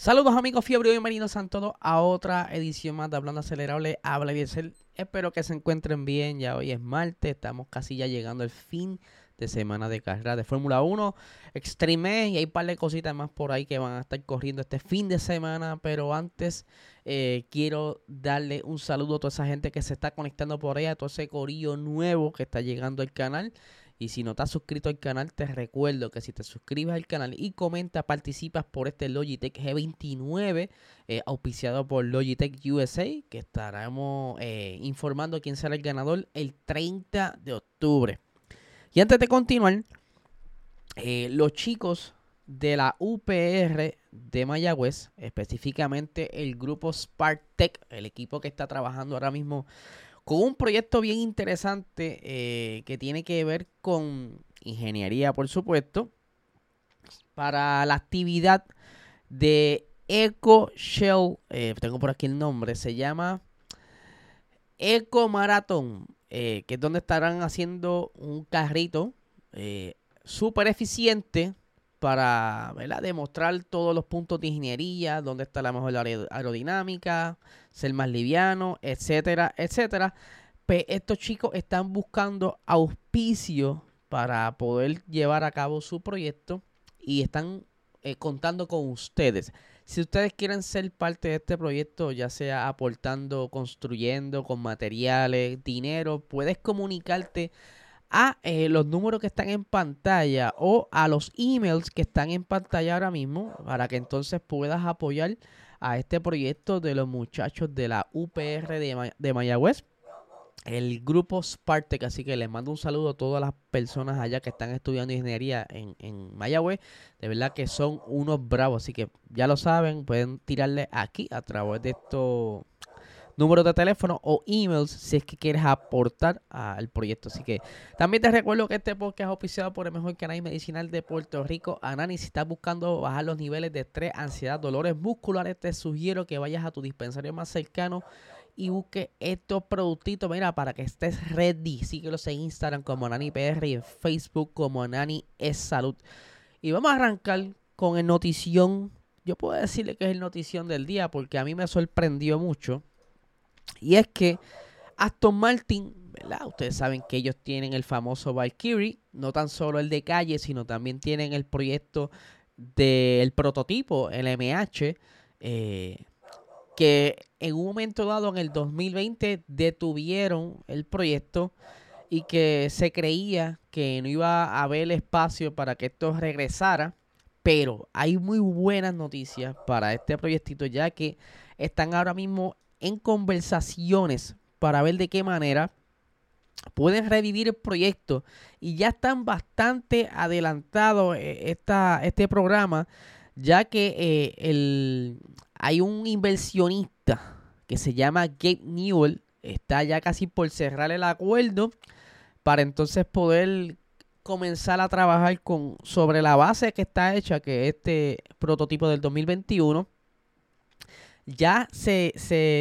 Saludos amigos fiebre y bienvenidos a todos a otra edición más de Hablando Acelerable. Habla Diesel. Espero que se encuentren bien. Ya hoy es martes, estamos casi ya llegando al fin de semana de carrera de Fórmula 1 Extreme y hay un par de cositas más por ahí que van a estar corriendo este fin de semana. Pero antes eh, quiero darle un saludo a toda esa gente que se está conectando por ahí, a todo ese corillo nuevo que está llegando al canal. Y si no estás suscrito al canal, te recuerdo que si te suscribes al canal y comentas, participas por este Logitech G29, eh, auspiciado por Logitech USA, que estaremos eh, informando quién será el ganador el 30 de octubre. Y antes de continuar, eh, los chicos de la UPR de Mayagüez, específicamente el grupo Spartech, el equipo que está trabajando ahora mismo con un proyecto bien interesante eh, que tiene que ver con ingeniería, por supuesto, para la actividad de Eco Shell. Eh, tengo por aquí el nombre, se llama Eco Marathon, eh, que es donde estarán haciendo un carrito súper eficiente para demostrar todos los puntos de ingeniería, dónde está la mejor aerodinámica, ser más liviano, etcétera, etcétera. Pues estos chicos están buscando auspicio para poder llevar a cabo su proyecto y están eh, contando con ustedes. Si ustedes quieren ser parte de este proyecto, ya sea aportando, construyendo, con materiales, dinero, puedes comunicarte a eh, los números que están en pantalla o a los emails que están en pantalla ahora mismo para que entonces puedas apoyar a este proyecto de los muchachos de la UPR de, de Mayagüez el grupo Spartec, así que les mando un saludo a todas las personas allá que están estudiando ingeniería en, en Mayagüez. De verdad que son unos bravos, así que ya lo saben, pueden tirarle aquí a través de estos números de teléfono o emails si es que quieres aportar al proyecto. Así que también te recuerdo que este podcast es auspiciado por el mejor canal medicinal de Puerto Rico, Anani. Si estás buscando bajar los niveles de estrés, ansiedad, dolores musculares, te sugiero que vayas a tu dispensario más cercano y busque estos productitos, mira, para que estés ready. Síguelos en Instagram como PR y en Facebook como Nani es Salud. Y vamos a arrancar con el notición. Yo puedo decirle que es el notición del día porque a mí me sorprendió mucho. Y es que Aston Martin, ¿verdad? Ustedes saben que ellos tienen el famoso Valkyrie, no tan solo el de calle, sino también tienen el proyecto del prototipo, el MH, eh, que en un momento dado en el 2020 detuvieron el proyecto y que se creía que no iba a haber espacio para que esto regresara. Pero hay muy buenas noticias para este proyectito ya que están ahora mismo en conversaciones para ver de qué manera pueden revivir el proyecto. Y ya están bastante adelantados eh, este programa ya que eh, el, hay un inversionista que se llama Gabe Newell, está ya casi por cerrar el acuerdo para entonces poder comenzar a trabajar con sobre la base que está hecha, que es este prototipo del 2021 ya se,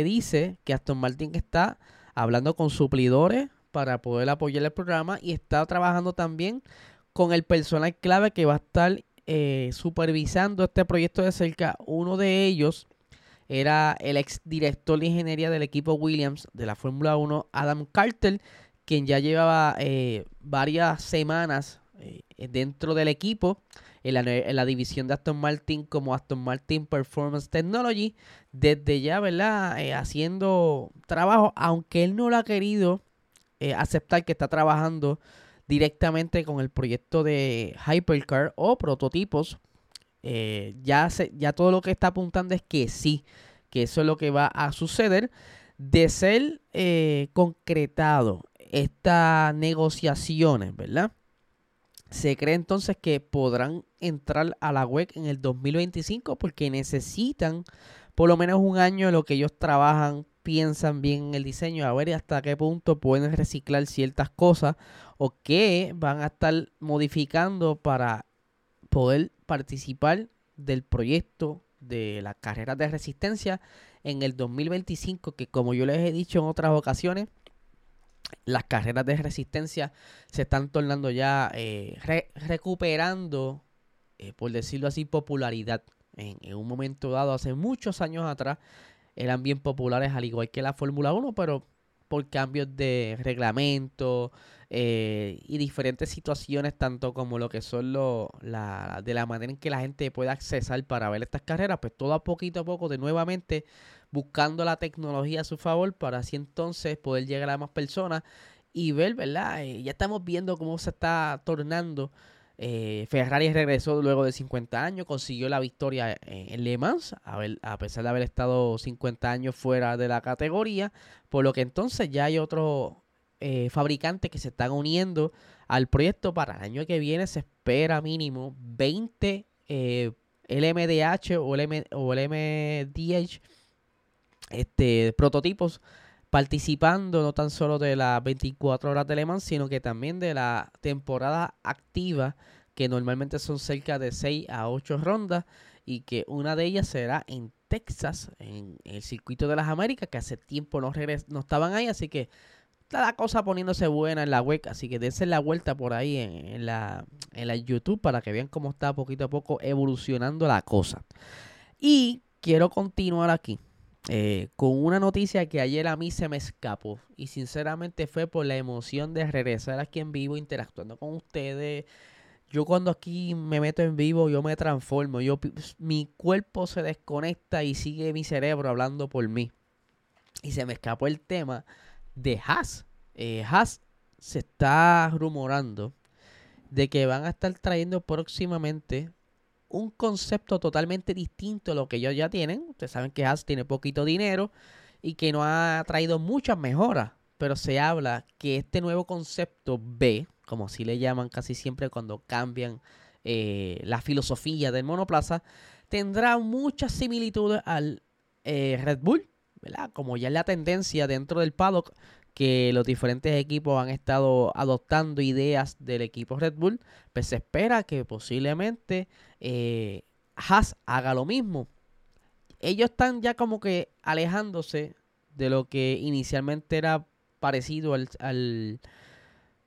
dice que Aston Martin está hablando con suplidores para poder apoyar el programa y está trabajando también con el personal clave que va a estar eh, supervisando este proyecto de cerca. Uno de ellos era el ex director de ingeniería del equipo Williams de la Fórmula 1, Adam Carter, quien ya llevaba eh, varias semanas eh, dentro del equipo en la, división de Aston Martin como Aston Martin Performance Technology, desde ya, ¿verdad? Eh, haciendo trabajo, aunque él no lo ha querido eh, aceptar que está trabajando directamente con el proyecto de Hypercar o prototipos. Eh, ya, ya todo lo que está apuntando es que sí, que eso es lo que va a suceder. De ser concretado estas negociaciones, ¿verdad? Se cree entonces que podrán entrar a la web en el 2025 porque necesitan por lo menos un año en lo que ellos trabajan, piensan bien en el diseño, a ver hasta qué punto pueden reciclar ciertas cosas o qué van a estar modificando para poder participar del proyecto de las carreras de resistencia en el 2025, que como yo les he dicho en otras ocasiones, las carreras de resistencia se están tornando ya, eh, recuperando, eh, por decirlo así, popularidad. En, en, un momento dado, hace muchos años atrás, eran bien populares, al igual que la Fórmula 1, pero por cambios de reglamento eh, y diferentes situaciones, tanto como lo que son lo, la, de la manera en que la gente puede accesar para ver estas carreras, pues todo a poquito a poco, de nuevamente buscando la tecnología a su favor para así entonces poder llegar a más personas y ver, ¿verdad? Eh, ya estamos viendo cómo se está tornando eh, Ferrari regresó luego de 50 años, consiguió la victoria en Le Mans, a, pesar de haber estado 50 años fuera de la categoría, por lo que entonces ya hay otros eh, fabricantes que se están uniendo al proyecto para el año que viene. Se espera mínimo 20 LMDH o, o LMDH este, prototipos participando no tan solo de las 24 horas de Le Mans, sino que también de la temporada activa, que normalmente son cerca de 6 a 8 rondas, y que una de ellas será en Texas, en el circuito de las Américas, que hace tiempo no, no estaban ahí, así que está la cosa poniéndose buena en la web, así que dense la vuelta por ahí en, la, en la YouTube para que vean cómo está poquito a poco evolucionando la cosa. Y quiero continuar aquí eh, con una noticia que ayer a mí se me escapó y sinceramente fue por la emoción de regresar aquí en vivo interactuando con ustedes. Yo cuando aquí me meto en vivo yo me transformo, yo mi cuerpo se desconecta y sigue mi cerebro hablando por mí. Y se me escapó el tema de Haas. Eh, Haas se está rumorando de que van a estar trayendo próximamente un concepto totalmente distinto a lo que ellos ya tienen. Ustedes saben que Haas tiene poquito dinero y que no ha traído muchas mejoras. Pero se habla que este nuevo concepto B, como así le llaman casi siempre cuando cambian eh, la filosofía del monoplaza, tendrá muchas similitudes al eh, Red Bull, ¿verdad? Como ya es la tendencia dentro del paddock que los diferentes equipos han estado adoptando ideas del equipo Red Bull, pues se espera que posiblemente eh, Haas haga lo mismo. Ellos están ya como que alejándose de lo que inicialmente era parecido al,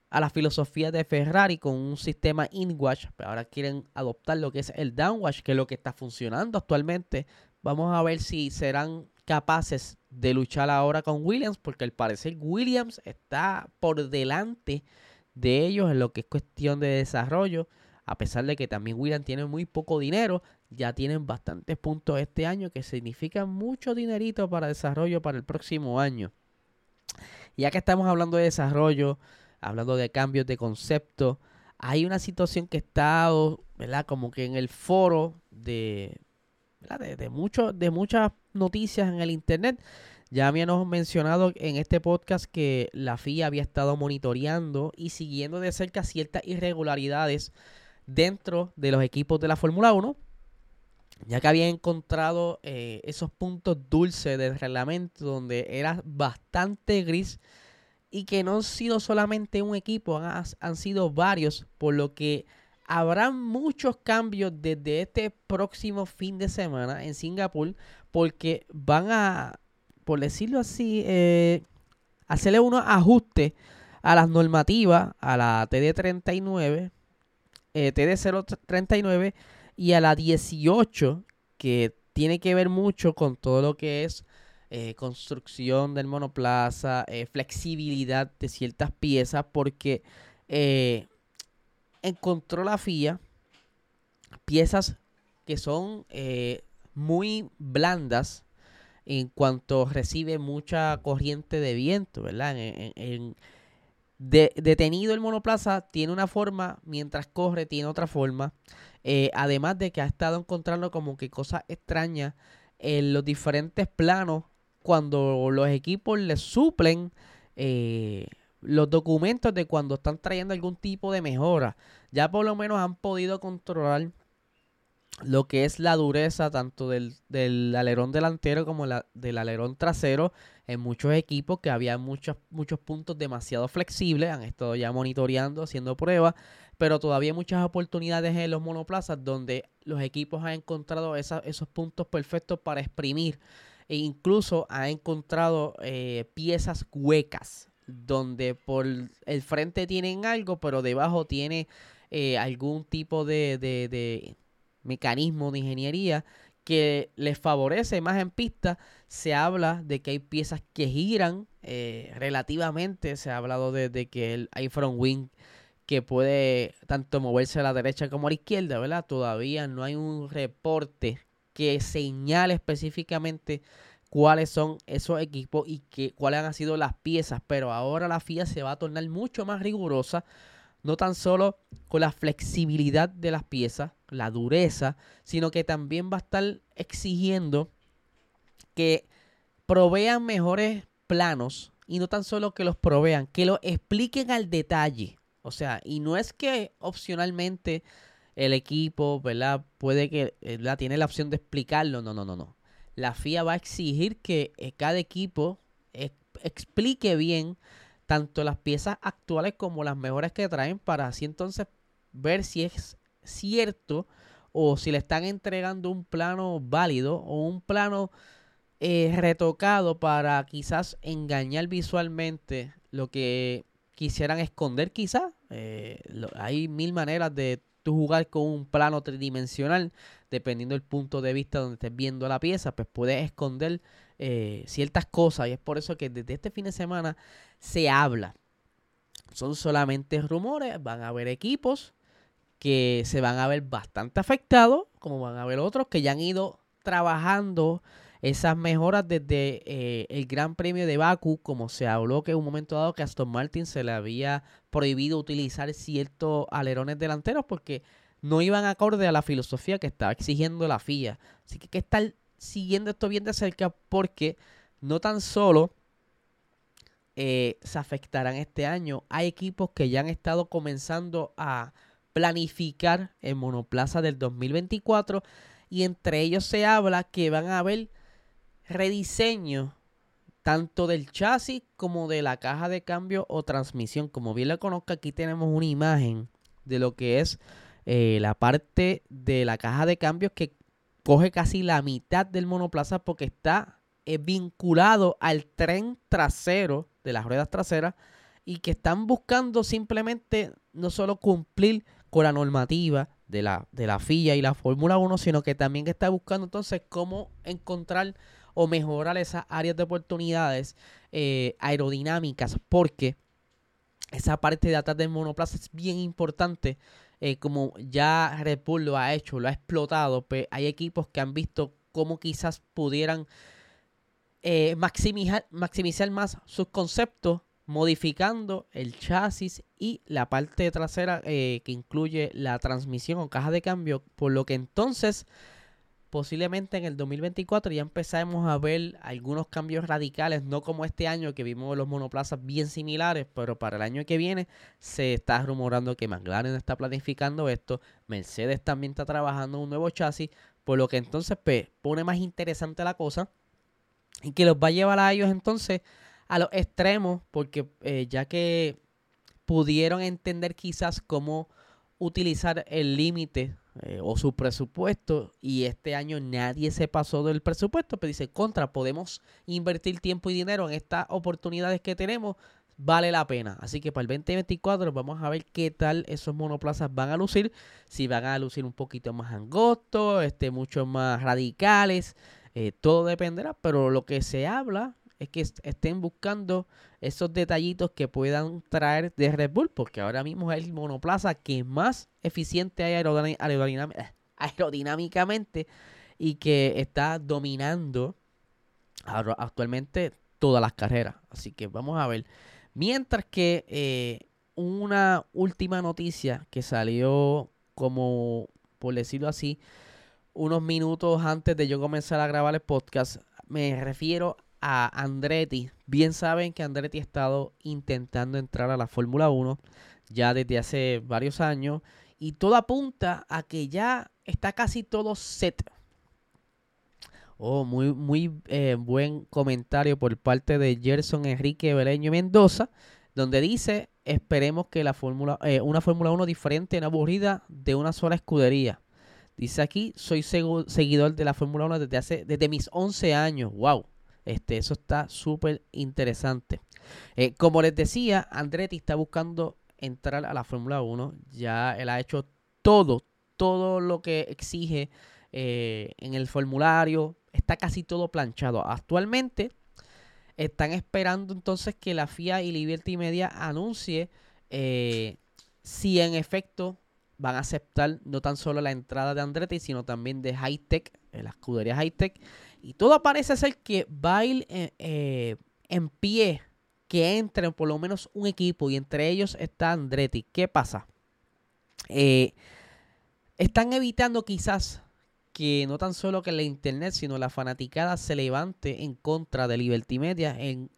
a la filosofía de Ferrari con un sistema in-wash, pero ahora quieren adoptar lo que es el downwash, que es lo que está funcionando actualmente. Vamos a ver si serán capaces de luchar ahora con Williams, porque al parecer Williams está por delante de ellos en lo que es cuestión de desarrollo, a pesar de que también Williams tiene muy poco dinero, ya tienen bastantes puntos este año, que significa mucho dinerito para desarrollo para el próximo año. Ya que estamos hablando de desarrollo, hablando de cambios de concepto, hay una situación que está, ¿verdad? Como que en el foro de, de, de, muchas noticias en el Internet. Ya habíamos mencionado en este podcast que la FIA había estado monitoreando y siguiendo de cerca ciertas irregularidades dentro de los equipos de la Fórmula 1, ya que había encontrado eh, esos puntos dulces del reglamento donde era bastante gris y que no han sido solamente un equipo, han, han sido varios, por lo que habrá muchos cambios desde este próximo fin de semana en Singapur porque van a, por decirlo así, eh, hacerle unos ajustes a las normativas, a la TD39, eh, TD039 y a la 18, que tiene que ver mucho con todo lo que es eh, construcción del monoplaza, eh, flexibilidad de ciertas piezas, porque encontró la FIA piezas que son muy blandas en cuanto recibe mucha corriente de viento, ¿verdad? En, detenido el monoplaza tiene una forma, mientras corre tiene otra forma. Eh, además de que ha estado encontrando como que cosas extrañas en los diferentes planos cuando los equipos le suplen, eh, los documentos de cuando están trayendo algún tipo de mejora. Ya por lo menos han podido controlar lo que es la dureza tanto del, del alerón delantero como la, del alerón trasero en muchos equipos que había muchos, muchos puntos demasiado flexibles, han estado ya monitoreando, haciendo pruebas, pero todavía hay muchas oportunidades en los monoplazas donde los equipos han encontrado esos puntos perfectos para exprimir e incluso han encontrado eh, piezas huecas donde por el frente tienen algo, pero debajo tiene eh, algún tipo de, de mecanismo de ingeniería que les favorece más en pista. Se habla de que hay piezas que giran eh, relativamente. Se ha hablado de, que el, hay front wing que puede tanto moverse a la derecha como a la izquierda, ¿verdad? Todavía no hay un reporte que señale específicamente cuáles son esos equipos y que, cuáles han sido las piezas, pero ahora la FIA se va a tornar mucho más rigurosa no tan solo con la flexibilidad de las piezas, la dureza, sino que también va a estar exigiendo que provean mejores planos y no tan solo que los provean, que lo expliquen al detalle. O sea, y no es que opcionalmente el equipo, ¿verdad? Puede que la tiene la opción de explicarlo. No, no, no, no. La FIA va a exigir que eh, cada equipo explique bien tanto las piezas actuales como las mejores que traen para así entonces ver si es cierto o si le están entregando un plano válido o un plano eh, retocado para quizás engañar visualmente lo que quisieran esconder quizás. Eh, hay mil maneras de tú jugar con un plano tridimensional dependiendo del punto de vista donde estés viendo la pieza, pues puedes esconder eh, ciertas cosas y es por eso que desde este fin de semana se habla. Son solamente rumores, van a haber equipos que se van a ver bastante afectados, como van a haber otros que ya han ido trabajando esas mejoras desde eh, el Gran Premio de Baku, como se habló que en un momento dado que Aston Martin se le había prohibido utilizar ciertos alerones delanteros porque no iban acorde a la filosofía que estaba exigiendo la FIA. Así que hay que estar siguiendo esto bien de cerca porque no tan solo eh, se afectarán este año, hay equipos que ya han estado comenzando a planificar el monoplaza del 2024 y entre ellos se habla que van a haber rediseño tanto del chasis como de la caja de cambio o transmisión. Como bien lo conozco, aquí tenemos una imagen de lo que es eh, la parte de la caja de cambios que coge casi la mitad del monoplaza porque está eh, vinculado al tren trasero de las ruedas traseras y que están buscando simplemente no solo cumplir con la normativa de la, de la FIA y la Fórmula 1, sino que también está buscando entonces cómo encontrar o mejorar esas áreas de oportunidades eh, aerodinámicas, porque esa parte de atrás del monoplaza es bien importante eh, como ya Red Bull lo ha hecho, lo ha explotado, pues hay equipos que han visto cómo quizás pudieran eh, maximizar, maximizar más sus conceptos modificando el chasis y la parte trasera eh, que incluye la transmisión o caja de cambio, por lo que entonces posiblemente en el 2024 ya empezamos a ver algunos cambios radicales, no como este año que vimos los monoplazas bien similares, pero para el año que viene se está rumorando que McLaren está planificando esto, Mercedes también está trabajando un nuevo chasis, por lo que entonces pues, pone más interesante la cosa y que los va a llevar a ellos entonces a los extremos, porque eh, ya que pudieron entender quizás cómo utilizar el límite eh, o su presupuesto y este año nadie se pasó del presupuesto, pero dice, contra, podemos invertir tiempo y dinero en estas oportunidades que tenemos, vale la pena. Así que para el 2024 vamos a ver qué tal esos monoplazas van a lucir, si van a lucir un poquito más angostos, este, mucho más radicales, eh, todo dependerá, pero lo que se habla es que estén buscando esos detallitos que puedan traer de Red Bull, porque ahora mismo es el monoplaza que más eficiente hay aerodinámicamente y que está dominando actualmente todas las carreras. Así que vamos a ver. Mientras que eh, una última noticia que salió como, por decirlo así, unos minutos antes de yo comenzar a grabar el podcast, me refiero a Andretti. Bien saben que Andretti ha estado intentando entrar a la Fórmula 1 ya desde hace varios años y todo apunta a que ya está casi todo set. Oh, muy, muy eh, buen comentario por parte de Gerson Enrique Beleño Mendoza, donde dice, esperemos que la Fórmula, eh, una Fórmula 1 diferente, no aburrida, de una sola escudería. Dice aquí, soy seguidor de la Fórmula 1 desde, hace, desde mis 11 años. ¡Wow! Este, eso está súper interesante. Eh, como les decía, Andretti está buscando entrar a la Fórmula 1. Ya él ha hecho todo, todo lo que exige en el formulario, está casi todo planchado. Actualmente están esperando entonces que la FIA y Liberty Media anuncie eh, si en efecto van a aceptar no tan solo la entrada de Andretti, sino también de Hightech, eh, la escudería Hightech. Y todo parece ser que va ir eh, en pie que entre por lo menos un equipo y entre ellos está Andretti. ¿Qué pasa? están evitando quizás que no tan solo que la internet, sino la fanaticada se levante en contra de Liberty Media en,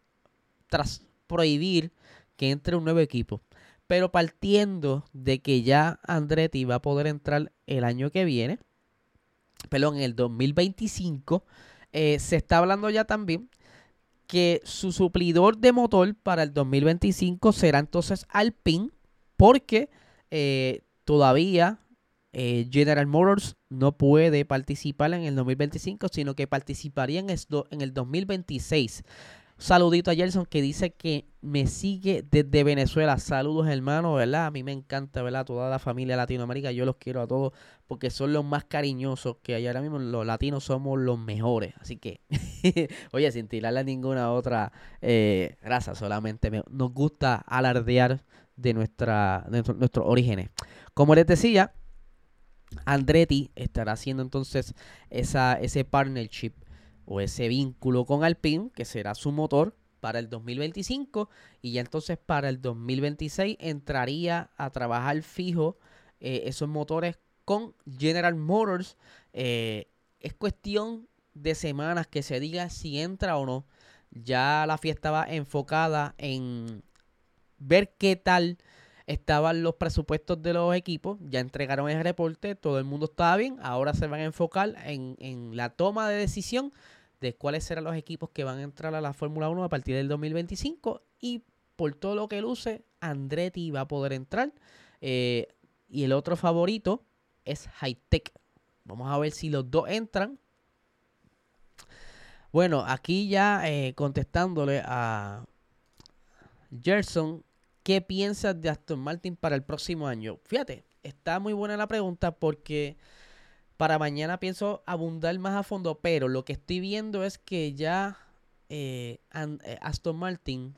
tras prohibir que entre un nuevo equipo. Pero partiendo de que ya Andretti va a poder entrar el año que viene, pero en el 2025, eh, se está hablando ya también que su suplidor de motor para el 2025 será entonces Alpine, porque eh, todavía eh, General Motors no puede participar en el 2025, sino que participaría en, en el 2026. Saludito a Gerson que dice que me sigue desde Venezuela. Saludos, hermano, ¿verdad? A mí me encanta, ¿verdad? Toda la familia Latinoamérica, yo los quiero a todos porque son los más cariñosos que hay ahora mismo. Los latinos somos los mejores. Así que, oye, sin tirarle ninguna otra eh, raza, solamente nos gusta alardear de, nuestra, de nuestros orígenes. Como les decía, Andretti estará haciendo entonces esa, ese partnership o ese vínculo con Alpine, que será su motor para el 2025 y ya entonces para el 2026 entraría a trabajar fijo eh, esos motores con General Motors. Eh, es cuestión de semanas que se diga si entra o no. Ya la fiesta va enfocada en ver qué tal estaban los presupuestos de los equipos, ya entregaron el reporte, todo el mundo estaba bien, ahora se van a enfocar en, la toma de decisión de cuáles serán los equipos que van a entrar a la Fórmula 1 a partir del 2025 y por todo lo que luce, Andretti va a poder entrar eh, y el otro favorito es Hightech. Vamos a ver si los dos entran. Bueno, aquí ya eh, contestándole a Gerson, ¿Qué piensas de Aston Martin para el próximo año? Fíjate, está muy buena la pregunta porque para mañana pienso abundar más a fondo, pero lo que estoy viendo es que ya eh, eh, Aston Martin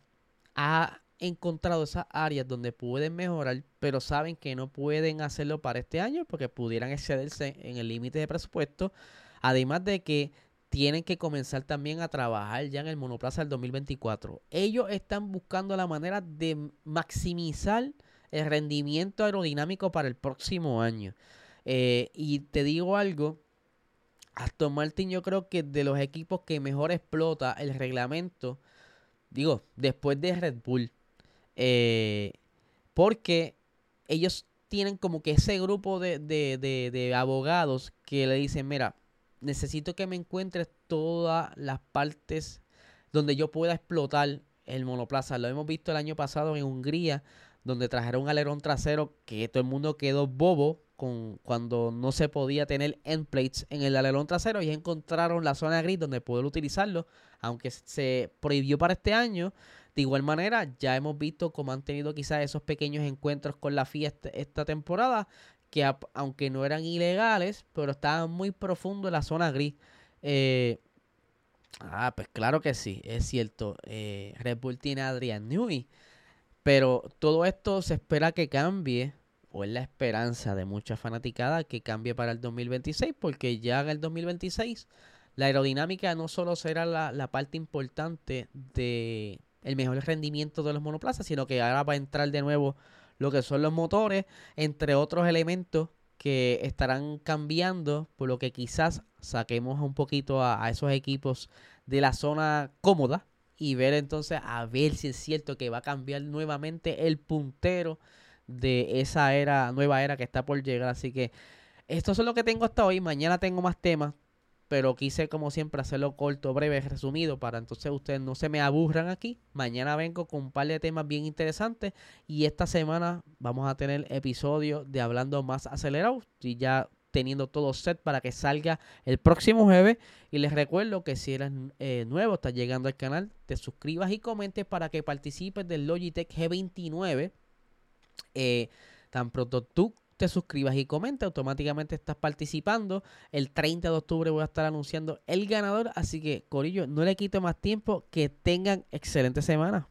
ha encontrado esas áreas donde pueden mejorar, pero saben que no pueden hacerlo para este año porque pudieran excederse en el límite de presupuesto. Además de que tienen que comenzar también a trabajar ya en el monoplaza del 2024. Ellos están buscando la manera de maximizar el rendimiento aerodinámico para el próximo año. Eh, y te digo algo, Aston Martin yo creo que de los equipos que mejor explota el reglamento, digo, después de Red Bull, eh, porque ellos tienen como que ese grupo de, de abogados que le dicen, mira, necesito que me encuentres todas las partes donde yo pueda explotar el monoplaza. Lo hemos visto el año pasado en Hungría, donde trajeron un alerón trasero que todo el mundo quedó bobo con cuando no se podía tener end plates en el alerón trasero y encontraron la zona gris donde poder utilizarlo, aunque se prohibió para este año. De igual manera, ya hemos visto cómo han tenido quizás esos pequeños encuentros con la FIA esta temporada que aunque no eran ilegales, pero estaban muy profundo en la zona gris. Eh, ah, pues claro que sí, es cierto. Eh, Red Bull tiene a Adrian Newey. Pero todo esto se espera que cambie, o es la esperanza de mucha fanaticada que cambie para el 2026, porque ya en el 2026 la aerodinámica no solo será la, la parte importante de el mejor rendimiento de los monoplazas, sino que ahora va a entrar de nuevo lo que son los motores, entre otros elementos que estarán cambiando, por lo que quizás saquemos un poquito a, esos equipos de la zona cómoda y ver entonces a ver si es cierto que va a cambiar nuevamente el puntero de esa era, nueva era que está por llegar. Así que esto es lo que tengo hasta hoy. Mañana tengo más temas pero quise como siempre hacerlo corto, breve, resumido, para entonces ustedes no se me aburran aquí. Mañana vengo con un par de temas bien interesantes y esta semana vamos a tener episodio de Hablando Más Acelerado y ya teniendo todo set para que salga el próximo jueves. Y les recuerdo que si eres eh, nuevo, estás llegando al canal, te suscribas y comentes para que participes del Logitech G29. Eh, tan pronto tú te suscribas y comentes, automáticamente estás participando. El 30 de octubre voy a estar anunciando el ganador, así que Corillo, no le quito más tiempo, que tengan excelente semana.